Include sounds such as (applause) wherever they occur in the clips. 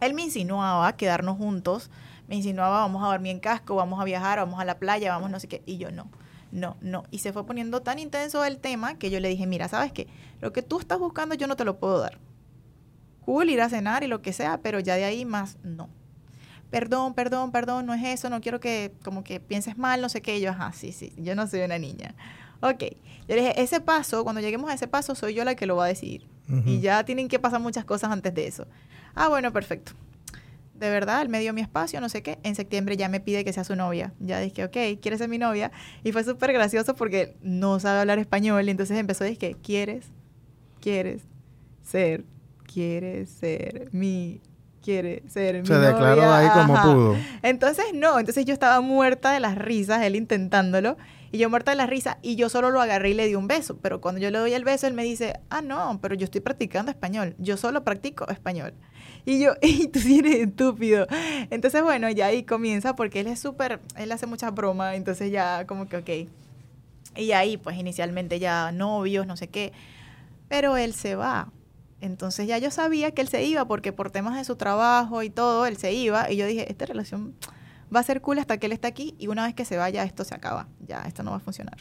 él me insinuaba quedarnos juntos, me insinuaba vamos a dormir en casco, vamos a viajar, vamos a la playa, vamos no sé qué, y yo no, no, no. Y se fue poniendo tan intenso el tema que yo le dije, mira, ¿sabes qué? Lo que tú estás buscando yo no te lo puedo dar. Cool, ir a cenar y lo que sea, pero ya de ahí más no. Perdón, perdón, perdón, no es eso, no quiero que como que pienses mal, no sé qué. Y yo, ajá, sí, sí, yo no soy una niña. Ok, yo le dije, ese paso, cuando lleguemos a ese paso, soy yo la que lo va a decidir. Y ya tienen que pasar muchas cosas antes de eso. Ah, bueno, perfecto. De verdad, él me dio mi espacio, no sé qué. En septiembre ya me pide que sea su novia. Ya dije, ok, ¿quieres ser mi novia? Y fue súper gracioso porque no sabe hablar español. Y entonces empezó a decir, ¿quieres? ¿Quieres ser? ¿Quieres ser mi quiere ser mi Se declaró ahí como pudo. Entonces, no, entonces yo estaba muerta de las risas, él intentándolo, y yo muerta de las risas, y yo solo lo agarré y le di un beso, pero cuando yo le doy el beso, él me dice, ah, no, pero yo estoy practicando español, yo solo practico español. Y yo, (laughs) y tú sí eres estúpido. Entonces, bueno, ya ahí comienza, porque él es súper, él hace muchas bromas, entonces ya como que, ok. Y ahí, pues inicialmente ya novios, no sé qué, pero él se va entonces ya yo sabía que él se iba porque por temas de su trabajo y todo, él se iba. Y yo dije, esta relación va a ser cool hasta que él esté aquí y una vez que se vaya esto se acaba. Ya, esto no va a funcionar.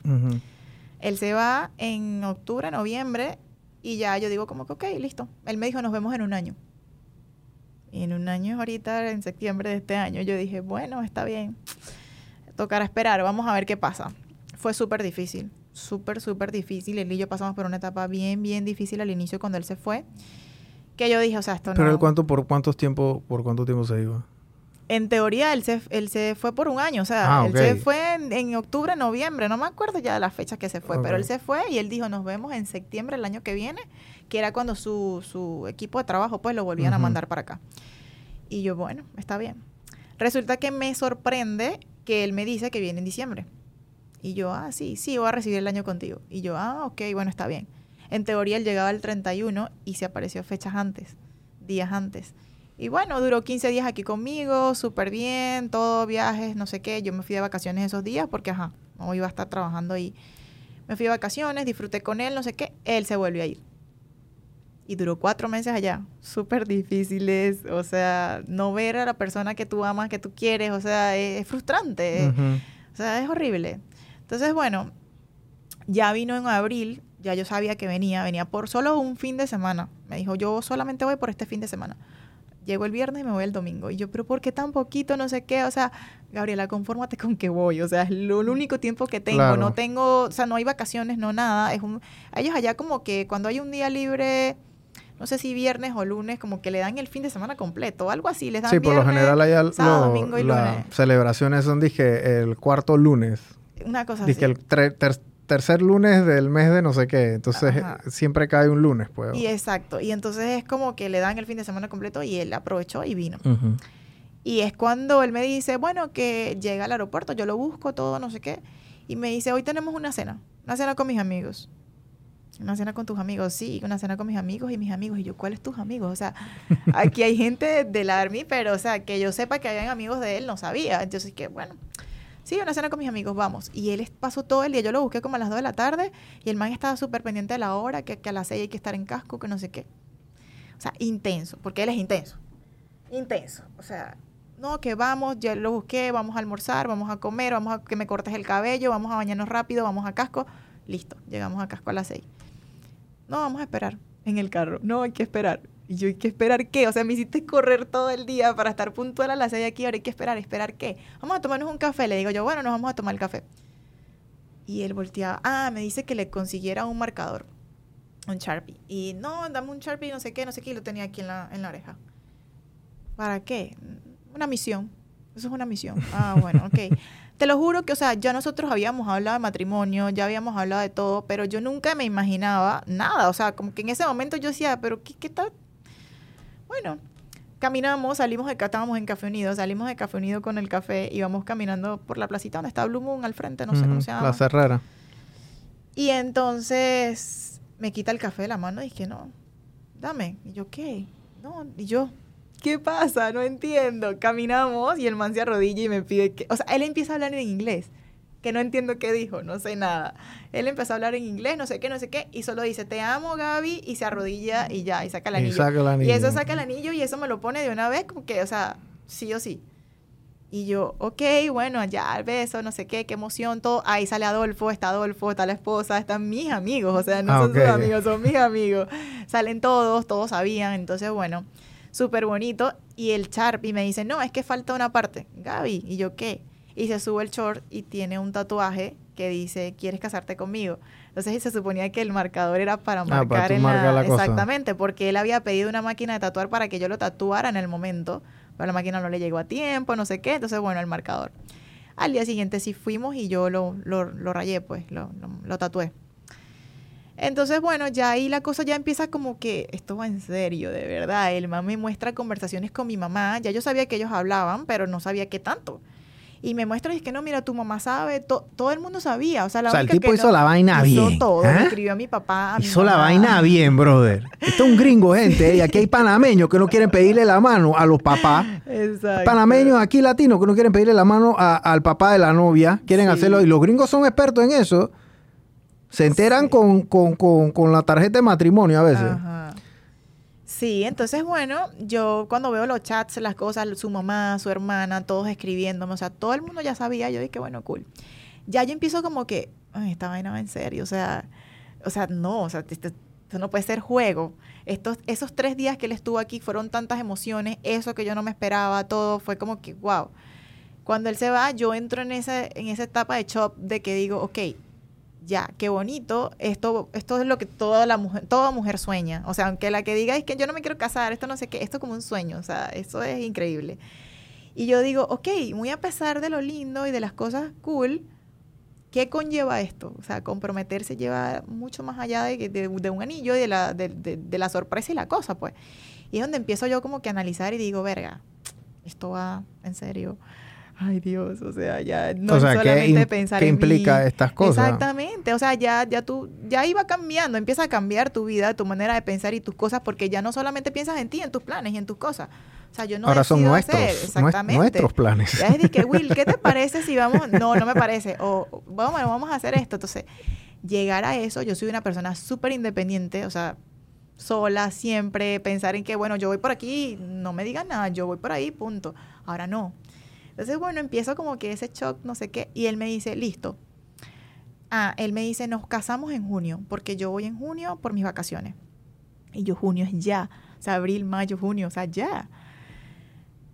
Él se va en octubre, noviembre y ya yo digo como que, ok, listo. Él me dijo, nos vemos en un año. Y en un año ahorita, en septiembre de este año, yo dije, bueno, está bien. Tocará esperar, vamos a ver qué pasa. Fue súper difícil súper, súper difícil. Él y yo pasamos por una etapa bien, bien difícil al inicio cuando él se fue. Que yo dije, o sea, esto no... ¿Pero cuánto, por cuántos tiempo, por cuánto tiempo se iba? En teoría, él se, él se fue por un año. O sea, ah, él se fue en, octubre, noviembre. No me acuerdo ya de las fechas que se fue. Pero él se fue y él dijo, nos vemos en septiembre el año que viene. Que era cuando su, su equipo de trabajo, pues, lo volvían a mandar para acá. Y yo, bueno, está bien. Resulta que me sorprende que él me dice que viene en diciembre. Y yo, ah, sí, sí, voy a recibir el año contigo. Y yo, ah, ok, bueno, está bien. En teoría él llegaba el 31 y se apareció fechas antes, días antes. Y bueno, duró 15 días aquí conmigo, súper bien, todo viajes, no sé qué. Yo me fui de vacaciones esos días porque, ajá, no iba a estar trabajando ahí. Me fui de vacaciones, disfruté con él, no sé qué. Él se volvió a ir. Y duró cuatro meses allá, súper difíciles, o sea, no ver a la persona que tú amas, que tú quieres, o sea, es, frustrante, o sea, es horrible. Entonces, bueno, ya vino en abril, ya yo sabía que venía, venía por solo un fin de semana. Me dijo, yo solamente voy por este fin de semana. Llego el viernes y me voy el domingo. Y yo, pero ¿por qué tan poquito? No sé qué. O sea, Gabriela, confórmate con que voy. O sea, es lo, el único tiempo que tengo. No tengo, o sea, no hay vacaciones, no nada. Es un, ellos allá como que cuando hay un día libre, no sé si viernes o lunes, como que le dan el fin de semana completo, algo así. Les dan sí, por lo general allá domingo y las celebraciones son, dije, el cuarto lunes una cosa Dice así. el tercer lunes del mes de no sé qué. Entonces siempre cae un lunes, pues. Y exacto. Y entonces es como que le dan el fin de semana completo y él aprovechó y vino. Y es cuando él me dice, bueno, que llega al aeropuerto, yo lo busco, todo, no sé qué. Y me dice, hoy tenemos una cena, una cena con mis amigos. Una cena con tus amigos, sí, una cena con mis amigos y mis amigos. Y yo, ¿cuáles tus amigos? O sea, aquí hay gente del Army, pero, o sea, que yo sepa que habían amigos de él, no sabía. Entonces, que bueno, sí, una cena con mis amigos, vamos. Y él pasó todo el día, yo lo busqué como a las 2 de la tarde y el man estaba súper pendiente de la hora, que, a las 6 hay que estar en casco, que no sé qué. O sea, intenso, porque él es intenso. Intenso. O sea, no, que vamos, ya lo busqué, vamos a almorzar, vamos a comer, vamos a que me cortes el cabello, vamos a bañarnos rápido, vamos a casco. Listo, llegamos a casco a las 6. No, vamos a esperar en el carro. No, hay que esperar. Y yo, ¿hay que esperar qué? O sea, me hiciste correr todo el día para estar puntual a las 6 aquí, ahora hay que esperar, ¿esperar qué? Vamos a tomarnos un café. Le digo yo, bueno, nos vamos a tomar el café. Y él volteaba, ah, me dice que le consiguiera un marcador, un Sharpie. Y no, dame un Sharpie, no sé qué, no sé qué, y lo tenía aquí en la, en la oreja. ¿Para qué? Una misión. Eso es una misión. (laughs) Ah, bueno, ok. Te lo juro que, o sea, ya nosotros habíamos hablado de matrimonio, ya habíamos hablado de todo, pero yo nunca me imaginaba nada. O sea, como que en ese momento yo decía, pero ¿qué, qué tal? Bueno, caminamos, salimos de estábamos en Café Unido, salimos de Café Unido con el café, y íbamos caminando por la placita donde está Blue Moon al frente, no sé cómo se llama. La Cerrera. Y entonces me quita el café de la mano y dije, no, dame. Y yo, ¿qué? No, y yo, ¿qué pasa? No entiendo. Caminamos y el man se arrodilla y me pide que, o sea, él empieza a hablar en inglés que no entiendo qué dijo, no sé nada. Él empezó a hablar en inglés, no sé qué, no sé qué, y solo dice, te amo, Gaby, y se arrodilla y ya, y saca el anillo. Y, eso saca el anillo y eso me lo pone de una vez, como que, o sea, sí o sí. Y yo, ok, bueno, ya, el beso, no sé qué, qué emoción, todo. Ahí sale Adolfo, está Adolfo, está la esposa, están mis amigos, o sea, no ah, son sus amigos, son mis amigos. Salen todos, todos sabían, entonces, bueno, súper bonito. Y el Sharpie me dice, no, es que falta una parte. Gaby, ¿y yo qué? Y se sube el short y tiene un tatuaje que dice, ¿quieres casarte conmigo? Entonces se suponía que el marcador era para ah, marcar en la, Exactamente, porque él había pedido una máquina de tatuar para que yo lo tatuara en el momento, pero la máquina no le llegó a tiempo, no sé qué, entonces bueno, el marcador. Al día siguiente sí fuimos y yo lo, lo, lo rayé, pues, lo, lo, tatué. Entonces, bueno, ya ahí la cosa ya empieza como que esto va en serio, de verdad. El mamá me muestra conversaciones con mi mamá. Ya yo sabía que ellos hablaban, pero no sabía qué tanto y me muestra y es que no, mira, tu mamá sabe, todo el mundo sabía. O sea, la o sea el tipo hizo la vaina bien. Hizo todo, ¿eh? escribió a mi papá. hizo la vaina bien, brother. Esto es un gringo, (laughs) gente. Y aquí hay panameños que no quieren pedirle la mano a los papás. Exacto. Panameños aquí latinos que no quieren pedirle la mano al papá de la novia. Quieren hacerlo. Y los gringos son expertos en eso. Se enteran con, con, con, con, la tarjeta de matrimonio a veces. Ajá. Sí, entonces bueno, yo cuando veo los chats, las cosas, su mamá, su hermana, todos escribiéndome, o sea, todo el mundo ya sabía, yo dije, bueno, cool. Ya yo empiezo como que, Ay, esta vaina va en serio, o sea, o sea, no, o sea, esto, no puede ser juego. Estos, esos tres días que él estuvo aquí fueron tantas emociones, eso que yo no me esperaba, todo fue como que, wow. Cuando él se va, yo entro en esa, en esa etapa de shock de que digo, ok, ya, qué bonito, esto, esto es lo que toda la mujer, toda mujer sueña. O sea, aunque la que diga es que yo no me quiero casar, esto no sé qué, esto es como un sueño, o sea, eso es increíble. Y yo digo, ok, muy a pesar de lo lindo y de las cosas cool, ¿qué conlleva esto? O sea, comprometerse lleva mucho más allá de, de, de un anillo y de la, de, de la sorpresa y la cosa, pues. Y es donde empiezo yo como que a analizar y digo, verga, esto va en serio ay Dios, o sea, ya no solamente pensar ¿qué implica estas cosas? Exactamente, o sea, ya, ya tú, ya iba cambiando, empieza a cambiar tu vida, tu manera de pensar y tus cosas, porque ya no solamente piensas en ti, en tus planes y en tus cosas. O sea, yo no Ahora son nuestros, exactamente. nuestros planes. Ya es de que, Will, ¿qué te (laughs) parece si vamos? No, no me parece. O vamos, vamos a hacer esto. Entonces, llegar a eso, yo soy una persona súper independiente, o sea, sola siempre, pensar en que, bueno, yo voy por aquí, no me digan nada, yo voy por ahí, punto. Ahora no. Entonces, bueno, empiezo como que ese shock, no sé qué, y él me dice, listo. Ah, él me dice, nos casamos en junio, porque yo voy en junio por mis vacaciones. Y yo, junio es ya. O sea, abril, mayo, junio, o sea, ya.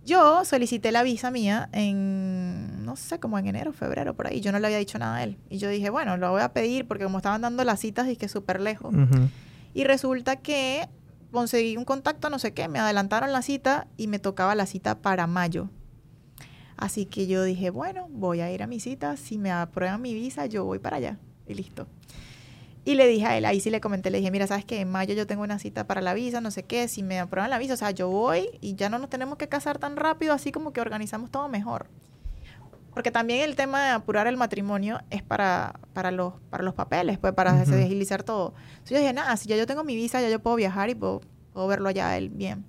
Yo solicité la visa mía en, no sé, como en enero, febrero, por ahí. Yo no le había dicho nada a él. Y yo dije, bueno, lo voy a pedir porque como estaban dando las citas, dije súper lejos. Y resulta que conseguí un contacto, no sé qué, me adelantaron la cita y me tocaba la cita para mayo. Así que yo dije, bueno, voy a ir a mi cita, si me aprueban mi visa, yo voy para allá. Y listo. Y le dije a él, ahí sí le comenté, le dije, mira, sabes que en mayo yo tengo una cita para la visa, no sé qué, si me aprueban la visa, o sea, yo voy y ya no nos tenemos que casar tan rápido, así como que organizamos todo mejor. Porque también el tema de apurar el matrimonio es para, para, los, para los papeles, pues para agilizar todo. Entonces yo dije, nada, si ya yo tengo mi visa, ya yo puedo viajar y puedo, puedo verlo allá él bien.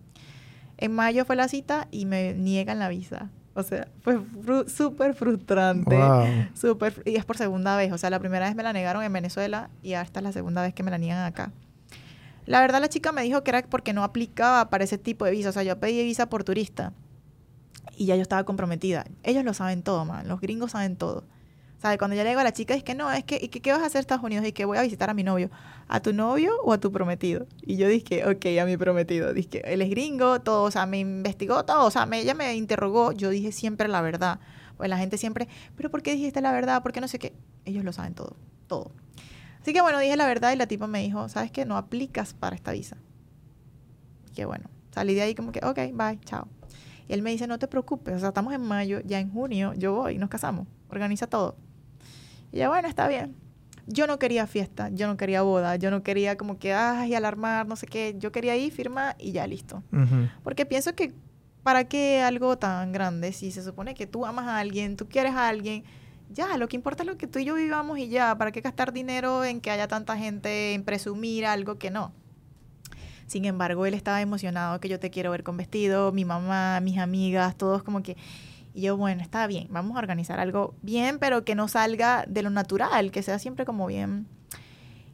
En mayo fue la cita y me niegan la visa. O sea, fue súper frustrante. Super, y es por segunda vez. O sea, la primera vez me la negaron en Venezuela y esta es la segunda vez que me la niegan acá. La verdad, la chica me dijo que era porque no aplicaba para ese tipo de visa. O sea, yo pedí visa por turista y ya yo estaba comprometida. Ellos lo saben todo, man. Los gringos saben todo. ¿Sabes? Cuando ya le digo a la chica, es que no, es que, ¿y qué vas a hacer Estados Unidos? Y que voy a visitar a mi novio. ¿A tu novio o a tu prometido? Y yo dije, ok, a mi prometido. Dije, él es gringo, todo, o sea, me investigó todo, o sea, ella me interrogó. Yo dije siempre la verdad. Pues la gente siempre, ¿pero por qué dijiste la verdad? ¿Por qué no sé qué? Ellos lo saben todo, todo. Así que bueno, dije la verdad y la tipa me dijo, ¿sabes qué? No aplicas para esta visa. Que bueno, salí de ahí como que, ok, bye, chao. Y él me dice, no te preocupes, o sea, estamos en mayo, ya en junio yo voy, nos casamos, organiza todo. Y ya, bueno, está bien. Yo no quería fiesta, yo no quería boda, yo no quería como que, ay, alarmar, no sé qué. Yo quería ir, firma y ya listo. Porque pienso que, ¿para qué algo tan grande? Si se supone que tú amas a alguien, tú quieres a alguien, ya, lo que importa es lo que tú y yo vivamos y ya. ¿Para qué gastar dinero en que haya tanta gente, en presumir algo que no? Sin embargo, él estaba emocionado que yo te quiero ver con vestido, mi mamá, mis amigas, todos como que Y yo, bueno, está bien, vamos a organizar algo bien, pero que no salga de lo natural, que sea siempre como bien.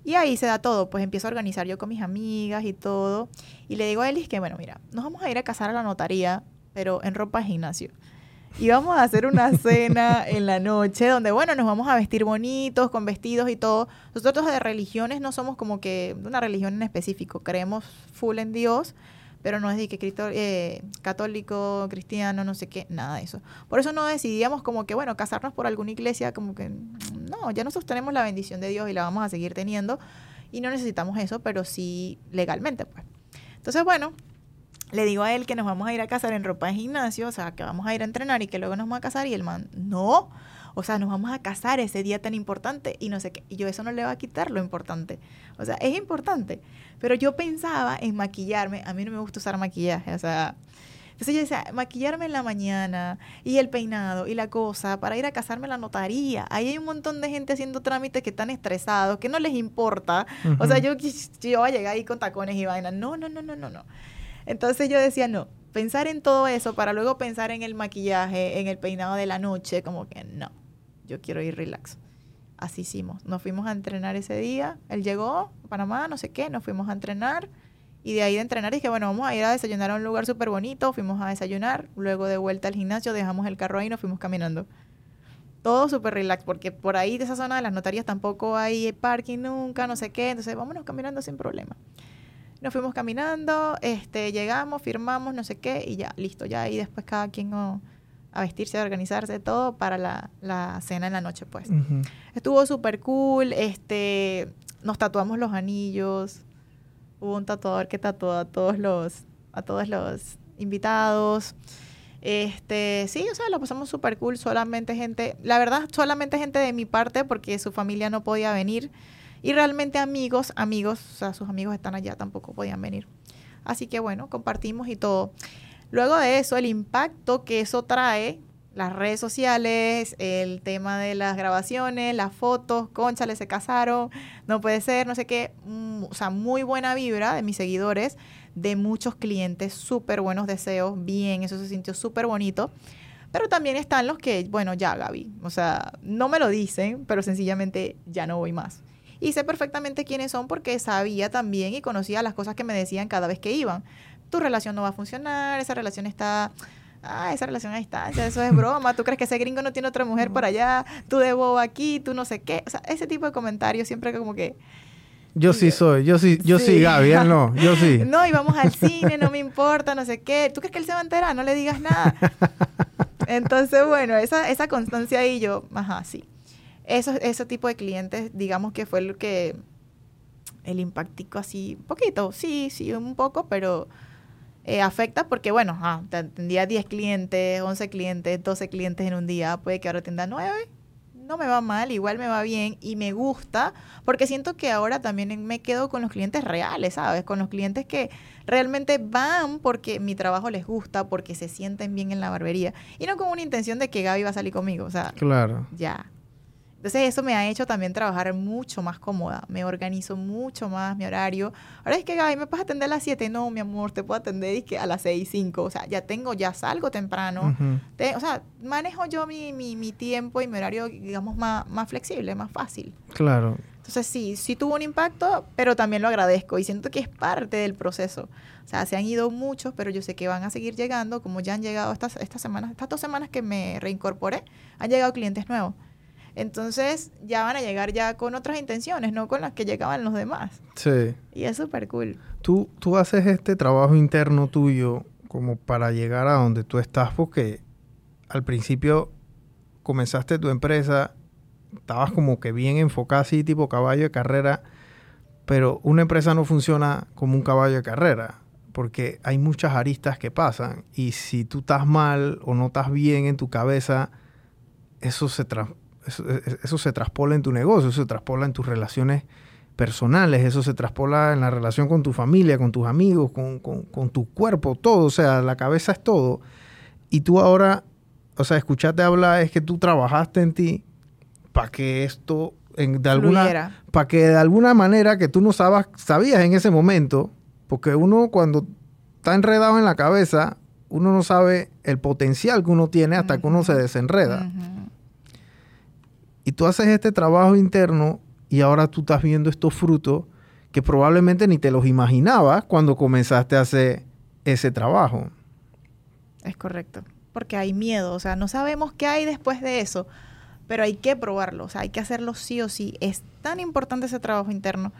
Y ahí se da todo, pues empiezo a organizar yo con mis amigas y todo. Y le digo a Elis que, bueno, mira, nos vamos a ir a casar a la notaría, pero en ropa de gimnasio. Y vamos a hacer una cena (laughs) en la noche donde, bueno, nos vamos a vestir bonitos, con vestidos y todo. Nosotros de religiones no somos como que de una religión en específico, creemos full en Dios, pero no es de que eh, católico, cristiano, no sé qué, nada de eso. Por eso no decidíamos como que, bueno, casarnos por alguna iglesia, como que, no, ya nosotros tenemos la bendición de Dios y la vamos a seguir teniendo y no necesitamos eso, pero sí legalmente, pues. Entonces, bueno, le digo a él que nos vamos a ir a casar en ropa de gimnasio, o sea, que vamos a ir a entrenar y que luego nos vamos a casar y el man, no, o sea, nos vamos a casar ese día tan importante y no sé qué. Y yo eso no le va a quitar lo importante. O sea, es importante. Pero yo pensaba en maquillarme. A mí no me gusta usar maquillaje. O sea, entonces yo decía, maquillarme en la mañana y el peinado y la cosa para ir a casarme en la notaría. Ahí hay un montón de gente haciendo trámites que están estresados, que no les importa. O sea, yo, yo voy a llegar ahí con tacones y vainas. No, no, no, no, no, no. Entonces yo decía, no, pensar en todo eso para luego pensar en el maquillaje, en el peinado de la noche, como que no yo quiero ir relax. Así hicimos. Nos fuimos a entrenar ese día. Él llegó a Panamá, no sé qué, nos fuimos a entrenar. Y de ahí de entrenar dije, bueno, vamos a ir a desayunar a un lugar súper bonito. Fuimos a desayunar. Luego de vuelta al gimnasio, dejamos el carro ahí y nos fuimos caminando. Todo súper relax, porque por ahí de esa zona de las notarías tampoco hay parking nunca, no sé qué. Entonces, vámonos caminando sin problema. Nos fuimos caminando, este, llegamos, firmamos, no sé qué, y ya, listo. Ya ahí después cada quien... Oh, a vestirse, a organizarse, todo para la, cena en la noche, pues. Estuvo súper cool, este, nos tatuamos los anillos, hubo un tatuador que tatuó a todos los, a todos los invitados. Este, sí, o sea, lo pasamos súper cool, solamente gente, la verdad, solamente gente de mi parte, porque su familia no podía venir. Y realmente amigos, amigos, o sea, sus amigos están allá, tampoco podían venir. Así que bueno, compartimos y todo. Luego de eso, el impacto que eso trae, las redes sociales, el tema de las grabaciones, las fotos, conchale, se casaron, no puede ser, no sé qué, mm, o sea, muy buena vibra de mis seguidores, de muchos clientes, súper buenos deseos, bien, eso se sintió súper bonito. Pero también están los que, bueno, ya Gaby, o sea, no me lo dicen, pero sencillamente ya no voy más. Y sé perfectamente quiénes son porque sabía también y conocía las cosas que me decían cada vez que iban tu relación no va a funcionar, esa relación está ah, esa relación a distancia, eso es broma, tú crees que ese gringo no tiene otra mujer por allá, tú de bobo aquí, tú no sé qué, o sea, ese tipo de comentarios siempre como que... Yo sí soy, yo sí, yo sí, Gaby, él no, yo sí. (laughs) No, y vamos al cine, no me importa, no sé qué. ¿Tú crees que él se va a enterar? No le digas nada. (laughs) Entonces, bueno, esa, esa constancia ahí yo, ajá, sí. Eso, ese tipo de clientes, digamos que fue lo que, el impactico así, poquito, sí, sí, un poco, pero eh, afecta porque, bueno, ah, tendría 10 clientes, 11 clientes, 12 clientes en un día, puede que ahora tenga 9. No me va mal, igual me va bien y me gusta porque siento que ahora también me quedo con los clientes reales, ¿sabes? Con los clientes que realmente van porque mi trabajo les gusta, porque se sienten bien en la barbería y no con una intención de que Gaby va a salir conmigo, o sea, claro. Ya, entonces eso me ha hecho también trabajar mucho más cómoda, me organizo mucho más mi horario. Ahora es que, Gaby, ¿me puedes atender a las 7? No, mi amor, te puedo atender a las 6, 5. O sea, ya tengo, ya salgo temprano. o sea, manejo yo mi, mi, mi, tiempo y mi horario, digamos, más, más flexible, más fácil. Claro. Entonces sí, sí tuvo un impacto, pero también lo agradezco y siento que es parte del proceso. O sea, se han ido muchos, pero yo sé que van a seguir llegando, como ya han llegado estas, estas semanas, estas dos semanas que me reincorporé, han llegado clientes nuevos. Entonces ya van a llegar ya con otras intenciones, no con las que llegaban los demás. Sí. Y es súper cool. Tú, tú haces este trabajo interno tuyo como para llegar a donde tú estás, porque al principio comenzaste tu empresa, estabas como que bien enfocada así, tipo caballo de carrera, pero una empresa no funciona como un caballo de carrera, porque hay muchas aristas que pasan y si tú estás mal o no estás bien en tu cabeza, eso se, tra eso, se traspola en tu negocio, eso se traspola en tus relaciones personales, eso se traspola en la relación con tu familia, con tus amigos, con, tu cuerpo, todo, o sea, la cabeza es todo. Y tú ahora, o sea, escucharte hablar es que tú trabajaste en ti para que esto, en, de alguna, para que de alguna manera que tú no sabías en ese momento, porque uno cuando está enredado en la cabeza, uno no sabe el potencial que uno tiene hasta que uno se desenreda. Y tú haces este trabajo interno y ahora tú estás viendo estos frutos que probablemente ni te los imaginabas cuando comenzaste a hacer ese trabajo. Es correcto, porque hay miedo, o sea, no sabemos qué hay después de eso, pero hay que probarlo, o sea, hay que hacerlo sí o sí. Es tan importante ese trabajo interno.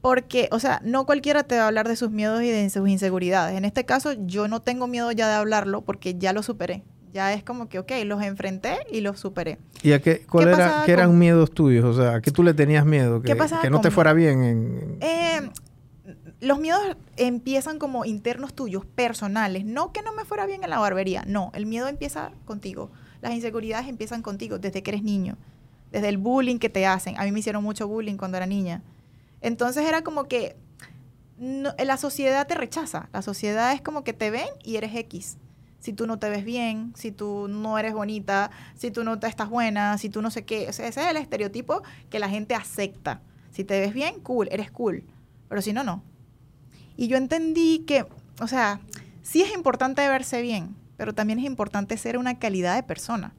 Porque, o sea, no cualquiera te va a hablar de sus miedos y de sus inseguridades. En este caso, yo no tengo miedo ya de hablarlo porque ya lo superé. Ya es como que, ok, los enfrenté y los superé. ¿Y a qué, cuál era, qué eran miedos tuyos? O sea, ¿a qué tú le tenías miedo? Que, que no te fuera bien en... Eh, los miedos empiezan como internos tuyos, personales. No que no me fuera bien en la barbería. No, el miedo empieza contigo. Las inseguridades empiezan contigo desde que eres niño. Desde el bullying que te hacen. A mí me hicieron mucho bullying cuando era niña. Entonces era como que la sociedad te rechaza. La sociedad es como que te ven y eres X. Si tú no te ves bien, si tú no eres bonita, si tú no te estás buena, si tú no sé qué. ese es el estereotipo que la gente acepta. Si te ves bien, cool, eres cool. Pero si no, no. Y yo entendí que, o sea, sí es importante verse bien, pero también es importante ser una calidad de persona.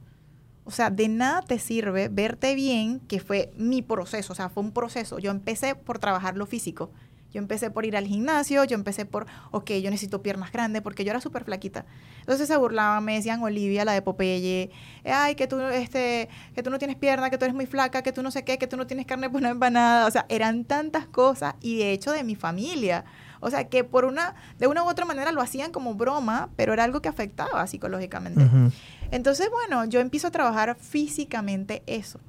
O sea, de nada te sirve verte bien, que fue mi proceso, o sea, fue un proceso. Yo empecé por trabajar lo físico. Yo empecé por ir al gimnasio, yo empecé por, ok, yo necesito piernas grandes porque yo era súper flaquita. Entonces se burlaban, me decían Olivia, la de Popeye, ay, que tú, este, que tú no tienes pierna, que tú eres muy flaca, que tú no sé qué, que tú no tienes carne por una empanada. O sea, eran tantas cosas y de hecho de mi familia. O sea, que por una, de una u otra manera lo hacían como broma, pero era algo que afectaba psicológicamente. Entonces, bueno, yo empiezo a trabajar físicamente eso.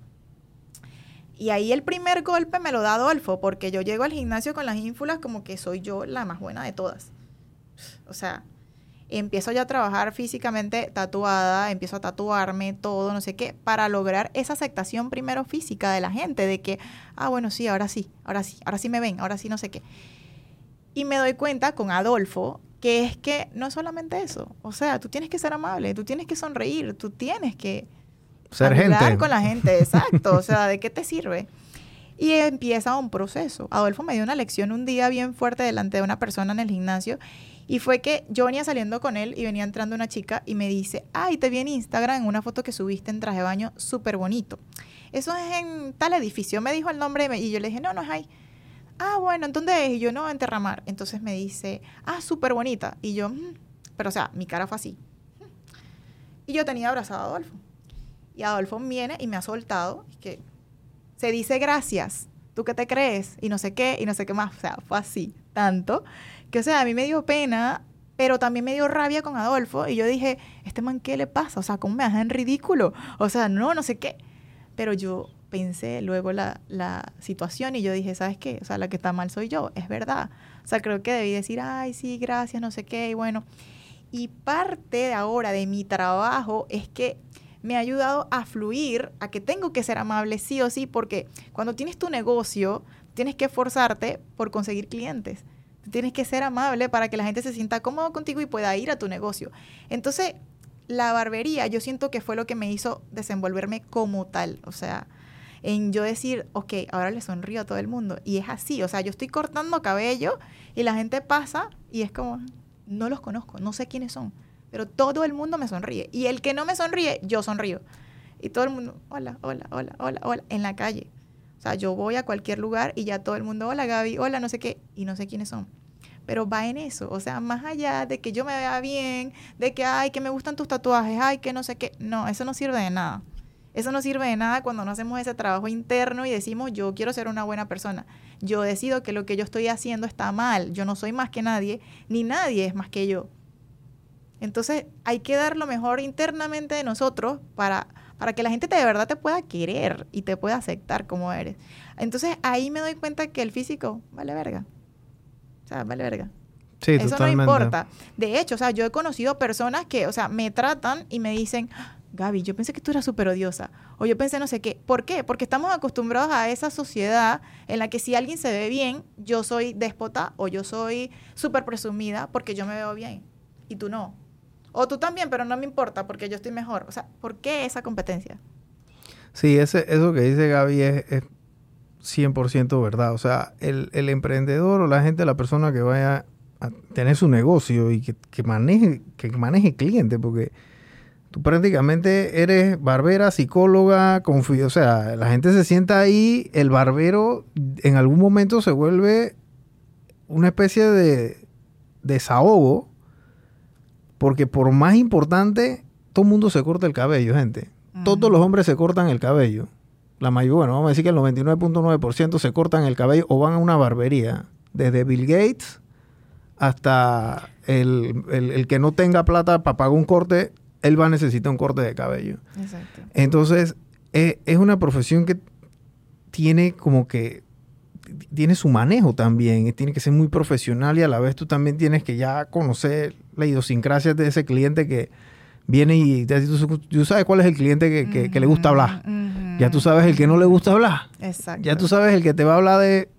Y ahí el primer golpe me lo da Adolfo, porque yo llego al gimnasio con las ínfulas como que soy yo la más buena de todas. O sea, empiezo ya a trabajar físicamente tatuada, empiezo a tatuarme todo, no sé qué, para lograr esa aceptación primero física de la gente, de que, ah, bueno, sí, ahora sí, ahora sí, ahora sí me ven, ahora sí no sé qué. Y me doy cuenta con Adolfo que es que no es solamente eso. O sea, tú tienes que ser amable, tú tienes que sonreír, tú tienes que ser gente. con la gente, exacto. o sea, ¿de qué te sirve? Y empieza un proceso. Adolfo me dio una lección un día bien fuerte delante de una persona en el gimnasio y fue que yo venía saliendo con él y venía entrando una chica y me dice, ay, te vi en Instagram en una foto que subiste en traje de baño súper bonito. Eso es en tal edificio. Me dijo el nombre y yo le dije, no, no es ahí ah, bueno, ¿en dónde es? Y yo, no, en Terramar. Entonces me dice, ah, súper bonita. Y yo, mm". pero o sea, mi cara fue así. Y yo tenía abrazado a Adolfo. Y Adolfo viene y me ha soltado, que se dice gracias, ¿tú qué te crees? Y no sé qué, y no sé qué más. O sea, fue así, tanto, que o sea, a mí me dio pena, pero también me dio rabia con Adolfo. Y yo dije, ¿este man qué le pasa? O sea, ¿cómo me en ridículo? O sea, no, no sé qué. Pero yo pensé luego la, la, situación y yo dije, ¿sabes qué? O sea, la que está mal soy yo, es verdad. O sea, creo que debí decir, ay, sí, gracias, no sé qué, y bueno. Y parte ahora de mi trabajo es que me ha ayudado a fluir, a que tengo que ser amable sí o sí, porque cuando tienes tu negocio, tienes que esforzarte por conseguir clientes. Tienes que ser amable para que la gente se sienta cómodo contigo y pueda ir a tu negocio. Entonces, la barbería yo siento que fue lo que me hizo desenvolverme como tal. O sea, en yo decir, ok, ahora le sonrío a todo el mundo. Y es así, o sea, yo estoy cortando cabello y la gente pasa y es como, no los conozco, no sé quiénes son, pero todo el mundo me sonríe. Y el que no me sonríe, yo sonrío. Y todo el mundo, hola, hola, hola, hola, hola, en la calle. O sea, yo voy a cualquier lugar y ya todo el mundo, hola Gaby, hola, no sé qué, y no sé quiénes son. Pero va en eso, o sea, más allá de que yo me vea bien, de que, ay, que me gustan tus tatuajes, ay, que no sé qué, no, eso no sirve de nada. Eso no sirve de nada cuando no hacemos ese trabajo interno y decimos, yo quiero ser una buena persona. Yo decido que lo que yo estoy haciendo está mal. Yo no soy más que nadie, ni nadie es más que yo. Entonces hay que dar lo mejor internamente de nosotros para, para que la gente de verdad te pueda querer y te pueda aceptar como eres. Entonces ahí me doy cuenta que el físico vale verga. O sea, vale verga. Sí, Eso no importa. De hecho, o sea, yo he conocido personas que, o sea, me tratan y me dicen, Gaby, yo pensé que tú eras súper odiosa. O yo pensé no sé qué. ¿Por qué? Porque estamos acostumbrados a esa sociedad en la que si alguien se ve bien, yo soy déspota o yo soy súper presumida porque yo me veo bien y tú no. O tú también, pero no me importa porque yo estoy mejor. O sea, ¿por qué esa competencia? Sí, ese, eso que dice Gaby es, es 100% verdad. O sea, el, emprendedor o la gente, la persona que vaya tener su negocio y que, maneje, que maneje clientes, porque tú prácticamente eres barbera, psicóloga, o sea, la gente se sienta ahí, el barbero en algún momento se vuelve una especie de desahogo, porque por más importante, todo el mundo se corta el cabello, gente. Todos los hombres se cortan el cabello. La mayoría, bueno, vamos a decir que el 99.9% se cortan el cabello o van a una barbería. Desde Bill Gates hasta el, que no tenga plata para pagar un corte, él va a necesitar un corte de cabello. Exacto. Entonces, es, es una profesión que tiene como que tiene su manejo también, tiene que ser muy profesional y a la vez tú también tienes que ya conocer la idiosincrasia de ese cliente que viene y tú, sabes cuál es el cliente que, le gusta hablar. Ya tú sabes el que no le gusta hablar. Exacto. Ya tú sabes el que te va a hablar de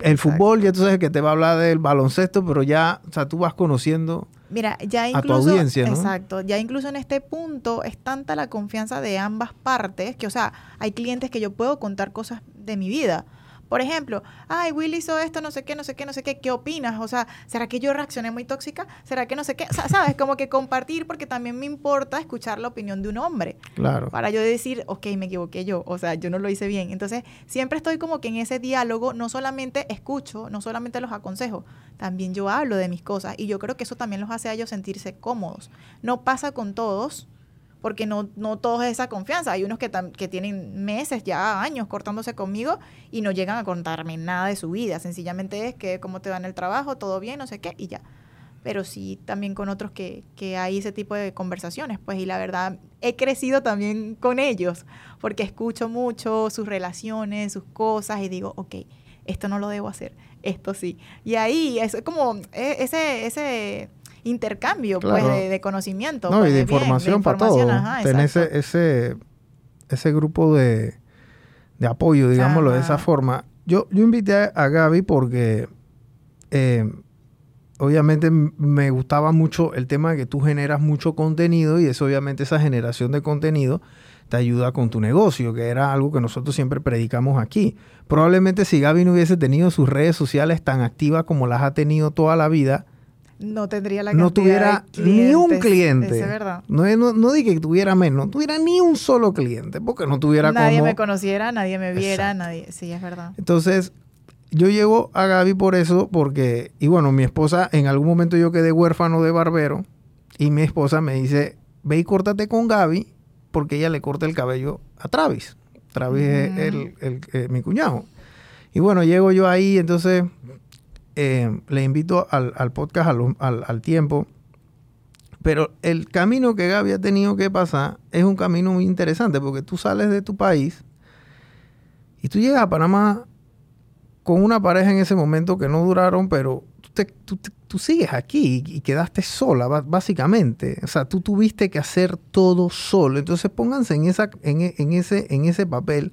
el fútbol, ya tú sabes el que te va a hablar del baloncesto, pero ya, o sea, tú vas conociendo Mira, ya incluso, a tu audiencia, ¿no? Exacto, ya incluso en este punto es tanta la confianza de ambas partes que, o sea, hay clientes que yo puedo contar cosas de mi vida. Por ejemplo, ay, Will hizo esto, no sé qué, no sé qué, no sé qué, ¿qué opinas? O sea, ¿será que yo reaccioné muy tóxica? ¿Será que no sé qué? O sea, ¿sabes? Como que compartir porque también me importa escuchar la opinión de un hombre. Claro. Para yo decir, ok, me equivoqué yo, o sea, yo no lo hice bien. Entonces, siempre estoy como que en ese diálogo no solamente escucho, no solamente los aconsejo, también yo hablo de mis cosas y yo creo que eso también los hace a ellos sentirse cómodos. No pasa con todos, porque no, no todos es esa confianza. Hay unos que, que tienen meses, ya años cortándose conmigo y no llegan a contarme nada de su vida. Sencillamente es que cómo te va en el trabajo, todo bien, no sé qué, y ya. Pero sí también con otros que, que hay ese tipo de conversaciones, pues, y la verdad, he crecido también con ellos, porque escucho mucho sus relaciones, sus cosas, y digo, ok, esto no lo debo hacer, esto sí. Y ahí es como e, ese, ese intercambio pues, de, conocimiento. No, y pues, de, información para todos. Tener ese, ese, ese grupo de, de apoyo, digámoslo de esa forma. Yo, yo invité a, Gaby porque eh, obviamente me gustaba mucho el tema de que tú generas mucho contenido y eso obviamente esa generación de contenido te ayuda con tu negocio, que era algo que nosotros siempre predicamos aquí. Probablemente si Gaby no hubiese tenido sus redes sociales tan activas como las ha tenido toda la vida, no tendría la No tuviera ni un cliente. Es verdad. No, no, no dije que tuviera menos, no tuviera ni un solo cliente, porque no tuviera Nadie me conociera, nadie me viera, nadie. Sí, es verdad. Entonces, yo llego a Gaby por eso, porque, y bueno, mi esposa, en algún momento yo quedé huérfano de barbero, y mi esposa me dice, ve y córtate con Gaby, porque ella le corta el cabello a Travis. Travis es el, el, eh, mi cuñado. Y bueno, llego yo ahí, entonces eh, le invito al, podcast al, tiempo. Pero el camino que Gaby ha tenido que pasar es un camino muy interesante porque tú sales de tu país y tú llegas a Panamá con una pareja en ese momento que no duraron, pero tú, sigues aquí y, quedaste sola, básicamente. O sea, tú tuviste que hacer todo solo. Entonces pónganse en, ese papel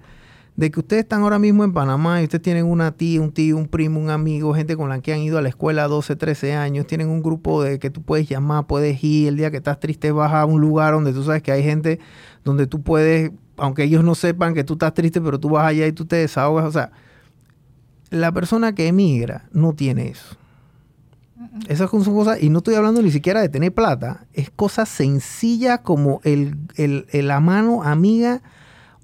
de que ustedes están ahora mismo en Panamá y ustedes tienen una tía, un tío, un primo, un amigo, gente con la que han ido a la escuela 12, 13 años, tienen un grupo de que tú puedes llamar, puedes ir, el día que estás triste vas a un lugar donde tú sabes que hay gente donde tú puedes, aunque ellos no sepan que tú estás triste, pero tú vas allá y tú te desahogas, o sea, la persona que emigra no tiene eso. Esas son cosas, y no estoy hablando ni siquiera de tener plata, es cosa sencilla como el, la mano amiga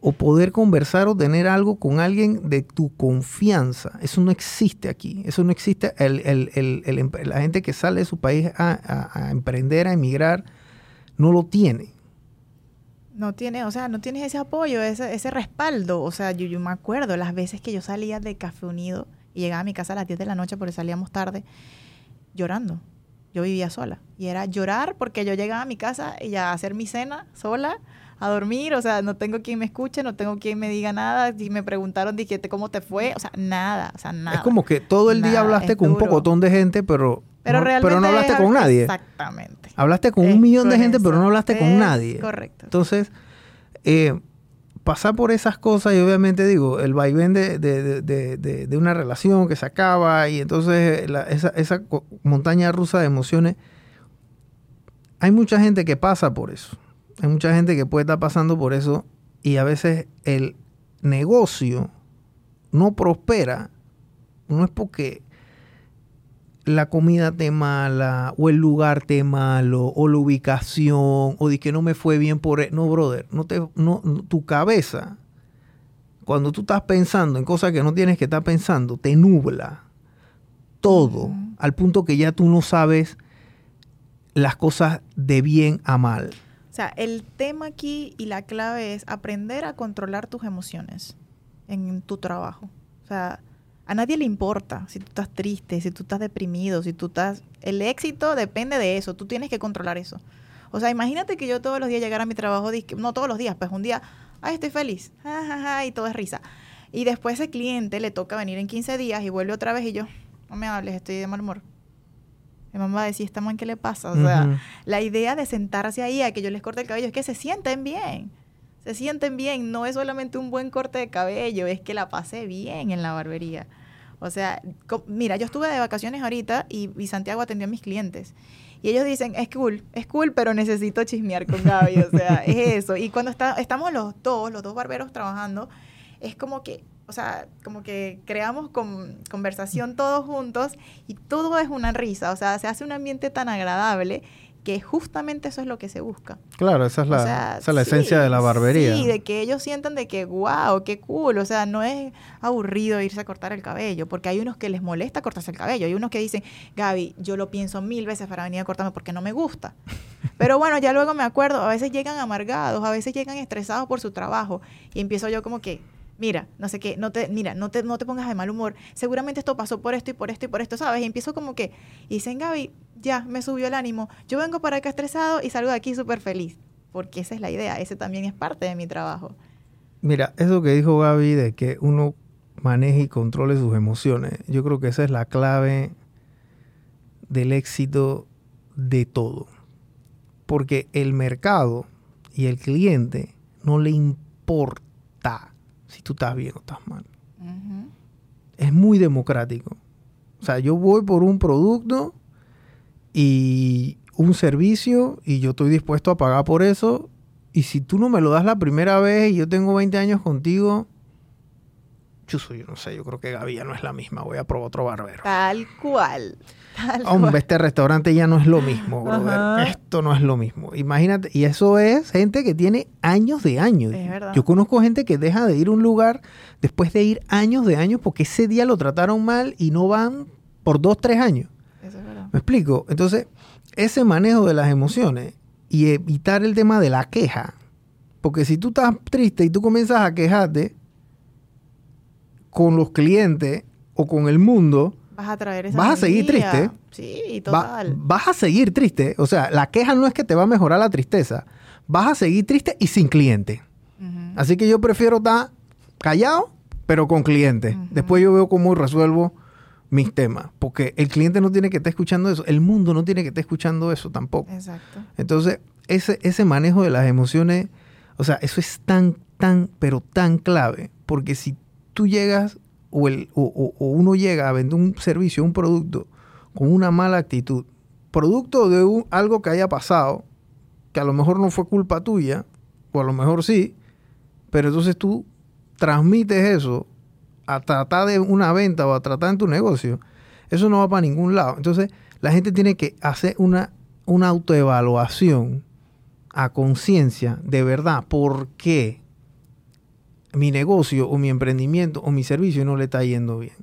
o poder conversar o tener algo con alguien de tu confianza. Eso no existe aquí. Eso no existe. la gente que sale de su país a, emprender, a emigrar, no lo tiene. No tiene, o sea, no tienes ese apoyo, ese, ese respaldo. O sea, yo, yo, me acuerdo las veces que yo salía de Café Unido y llegaba a mi casa a las 10 de la noche porque salíamos tarde, llorando. Yo vivía sola. Y era llorar porque yo llegaba a mi casa y a hacer mi cena sola a dormir, o sea, no tengo quien me escuche, no tengo quien me diga nada, si me preguntaron, dije, ¿cómo te fue? O sea, nada, o sea, nada. Es como que todo el día hablaste con un pocotón de gente, pero, pero, no, pero no hablaste con nadie. Exactamente. Hablaste con un millón de gente, pero no hablaste con nadie. Correcto. Entonces, eh, pasar por esas cosas y obviamente digo, el vaivén de, de, de, de una relación que se acaba y entonces esa, esa montaña rusa de emociones, hay mucha gente que pasa por eso. Hay mucha gente que puede estar pasando por eso y a veces el negocio no prospera, no es porque la comida te mala, o el lugar te malo, o la ubicación, o de que no me fue bien por... E-, no, brother, no te, no, tu cabeza, cuando tú estás pensando en cosas que no tienes que estar pensando, te nubla todo, al punto que ya tú no sabes las cosas de bien a mal. O sea, el tema aquí y la clave es aprender a controlar tus emociones en tu trabajo. O sea, a nadie le importa si tú estás triste, si tú estás deprimido, si tú estás... El éxito depende de eso, tú tienes que controlar eso. O sea, imagínate que yo todos los días llegara a mi trabajo, no todos los días, pues un día, ay, estoy feliz, (laughs) y todo es risa. Y después ese cliente le toca venir en 15 días y vuelve otra vez y yo, no me hables, estoy de mal humor. Mi mamá va a decir, ¿esta man qué le pasa? O sea, la idea de sentarse ahí a que yo les corte el cabello es que se sienten bien se sienten bien. No es solamente un buen corte de cabello, es que la pasé bien en la barbería. O sea, mira, yo estuve de vacaciones ahorita y, Santiago atendió a mis clientes. Y ellos dicen, es cool, es cool, pero necesito chismear con Gaby. O sea, es eso. Y cuando está, estamos los dos, los dos barberos trabajando, es como que, o sea, como que creamos con, conversación todos juntos y todo es una risa. O sea, se hace un ambiente tan agradable que justamente eso es lo que se busca. Claro, esa es la, la esencia de la barbería. Sí, de que ellos sientan de que, wow, qué cool, o sea, no es aburrido irse a cortar el cabello, porque hay unos que les molesta cortarse el cabello, hay unos que dicen, Gaby, yo lo pienso mil veces para venir a cortarme porque no me gusta. (laughs) Pero bueno, ya luego me acuerdo, a veces llegan amargados, a veces llegan estresados por su trabajo, y empiezo yo como que, mira, no sé qué, no te, mira, no te, no te pongas de mal humor, seguramente esto pasó por esto y por esto y por esto, ¿sabes? Y empiezo como que, y dicen, Gaby, ya, me subió el ánimo, yo vengo para acá estresado y salgo de aquí súper feliz, porque esa es la idea, ese también es parte de mi trabajo. Mira, eso que dijo Gaby de que uno maneje y controle sus emociones, yo creo que esa es la clave del éxito de todo. Porque el mercado y el cliente no le importa si tú estás bien o estás mal. Es muy democrático. O sea, yo voy por un producto y un servicio y yo estoy dispuesto a pagar por eso. Y si tú no me lo das la primera vez y yo tengo 20 años contigo, yo soy, no sé, yo creo que Gaby no es la misma. Voy a probar otro barbero. Tal cual. Hombre, este restaurante ya no es lo mismo, brother. Esto no es lo mismo. Imagínate, y eso es gente que tiene años de años. Yo conozco gente que deja de ir a un lugar después de ir años de años porque ese día lo trataron mal y no van por dos, tres años. Eso es verdad. ¿Me explico? Entonces, ese manejo de las emociones y evitar el tema de la queja. Porque si tú estás triste y tú comienzas a quejarte con los clientes o con el mundo, Vas a traer esa Vas a seguir triste. Sí, total. vas a seguir triste. O sea, la queja no es que te va a mejorar la tristeza. Vas a seguir triste y sin cliente. Así que yo prefiero estar callado, pero con cliente. Después yo veo cómo resuelvo mis temas. Porque el cliente no tiene que estar escuchando eso. El mundo no tiene que estar escuchando eso tampoco. Exacto. Entonces, ese, ese manejo de las emociones, o sea, eso es tan, tan, pero tan clave. Porque si tú llegas o, el, o, uno llega a vender un servicio, un producto con una mala actitud, producto de algo que haya pasado, que a lo mejor no fue culpa tuya, o a lo mejor sí, pero entonces tú transmites eso a tratar de una venta o a tratar en tu negocio, eso no va para ningún lado. Entonces la gente tiene que hacer una, una autoevaluación a conciencia de verdad por qué mi negocio o mi emprendimiento o mi servicio no le está yendo bien.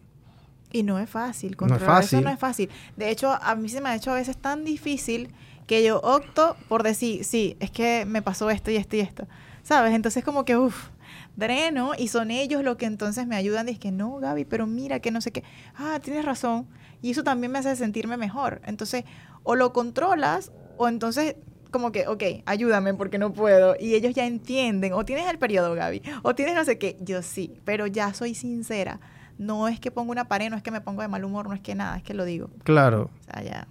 Y no es fácil, controlar no es fácil. eso no es fácil. De hecho, a mí se me ha hecho a veces tan difícil que yo opto por decir, sí, es que me pasó esto y esto y esto. ¿Sabes? Entonces como que, uff, dreno y son ellos los que entonces me ayudan. Y es que no, Gaby, pero mira que no sé qué. Ah, tienes razón. Y eso también me hace sentirme mejor. Entonces, o lo controlas o entonces como que, ok, ayúdame porque no puedo. Y ellos ya entienden, o tienes el periodo, Gaby, o tienes no sé qué. Yo sí, pero ya soy sincera. No es que pongo una pared, no es que me pongo de mal humor, no es que nada, es que lo digo. Claro. O sea, ya.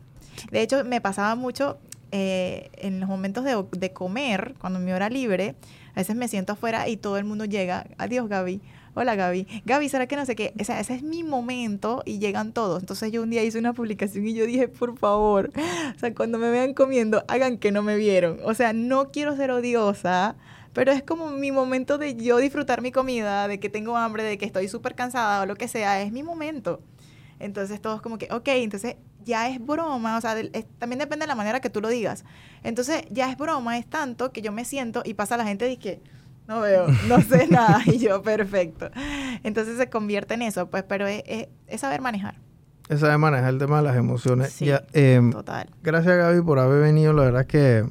De hecho, me pasaba mucho eh, en los momentos de, de comer, cuando mi hora libre, a veces me siento afuera y todo el mundo llega. Adiós, Gaby hola Gaby, Gaby, ¿será que no sé qué? O sea, ese es mi momento y llegan todos. Entonces yo un día hice una publicación y yo dije, por favor, o sea, cuando me vean comiendo, hagan que no me vieron. O sea, no quiero ser odiosa, pero es como mi momento de yo disfrutar mi comida, de que tengo hambre, de que estoy súper cansada o lo que sea, es mi momento. Entonces todos como que, ok, entonces ya es broma, o sea, también depende de la manera que tú lo digas. Entonces, ya es broma, es tanto que yo me siento y pasa la gente y que no veo, no sé (laughs) nada, y yo, perfecto. Entonces se convierte en eso, pues, pero es, es, saber manejar. Es saber manejar el tema de las emociones. Sí, em, total. Gracias, Gaby, por haber venido. La verdad que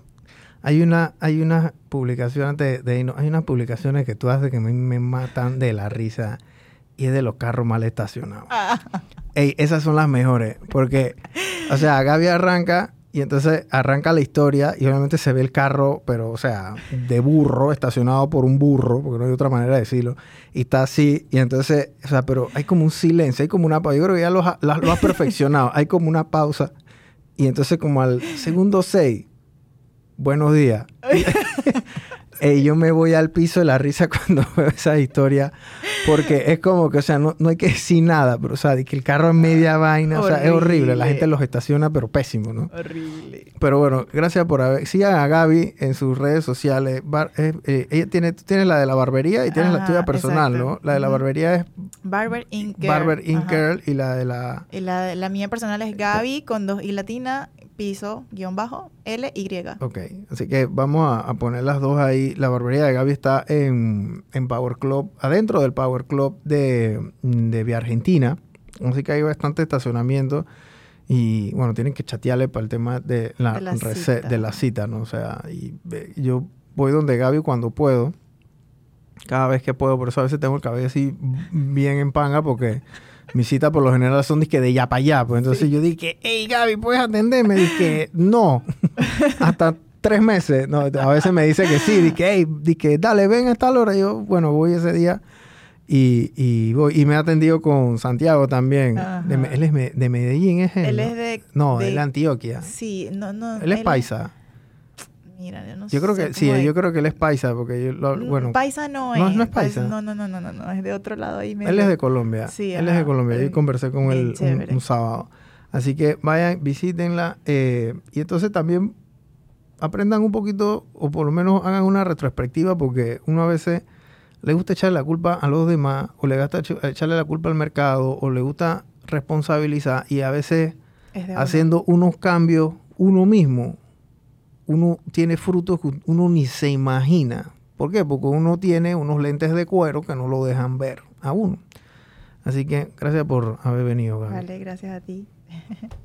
hay una, hay unas publicaciones de, hay unas publicaciones que tú haces que me, me matan de la risa y es de los carros mal estacionados. Ah. Ey, esas son las mejores. Porque, o sea, Gaby arranca y entonces arranca la historia y obviamente se ve el carro, pero, o sea, de burro, estacionado por un burro, porque no hay otra manera de decirlo. Y está así, y entonces, o sea, pero hay como un silencio, hay como una pausa. Yo creo que ya lo, lo has perfeccionado. hay como una pausa. Y entonces, como al segundo seis, buenos días. (laughs) (laughs) Y yo me voy al piso de la risa cuando (laughs) veo esa historia, porque es como que, o sea, no, hay que decir nada, pero, o sea, de que el carro es media vaina, o sea, es horrible. La gente los estaciona, pero pésimo, ¿no? Horrible. Pero bueno, gracias por haber. Sigan a Gaby en sus redes sociales. Eh, eh, ella tiene, tú tienes la de la barbería y tienes la tuya personal, ¿no? La de la barbería es. Barber Ink Barber Ink y la de la. Y la, la mía personal es Gaby con dos y latina piso, guion bajo, L, Y. Ok, así que vamos a, poner las dos ahí. La barbería de Gaby está en, Power Club, adentro del Power Club de, de Vía Argentina. Así que hay bastante estacionamiento. Y bueno, tienen que chatearle para el tema de la, de la, cita. De la cita, ¿no? O sea, y, yo voy donde Gaby cuando puedo. Cada vez que puedo, por eso a veces tengo el cabello así bien en panga porque mis citas por lo general son de, de ya para allá. Pues entonces yo dije, hey Gaby, ¿puedes atenderme? Dije, no. (laughs) Hasta tres meses. No, a veces me dice que sí. Dije, hey, dije, dale, ven a tal hora. yo, bueno, voy ese día. Y, y, voy, y me ha atendido con Santiago también. él es de Medellín, ¿es él? Él es de... No, de, de Antioquia. Sí, no, no. Él es paisa. Mira, yo no yo creo que sí, yo creo que él es paisa porque yo lo, bueno. Paisa no es. No, es paisa. No, no, no, no, no, es de otro lado ahí. Él es de Colombia. Sí, él es de Colombia. Yo conversé con él un, sábado. Así que vayan, visítenla eh, y entonces también aprendan un poquito o por lo menos hagan una retrospectiva porque uno a veces le gusta echarle la culpa a los demás o le gusta echarle la culpa al mercado o le gusta responsabilizar y a veces haciendo unos cambios uno mismo uno tiene frutos que uno ni se imagina. ¿Por qué? Porque uno tiene unos lentes de cuero que no lo dejan ver a uno. Así que gracias por haber venido, Vale, gracias a ti. (laughs)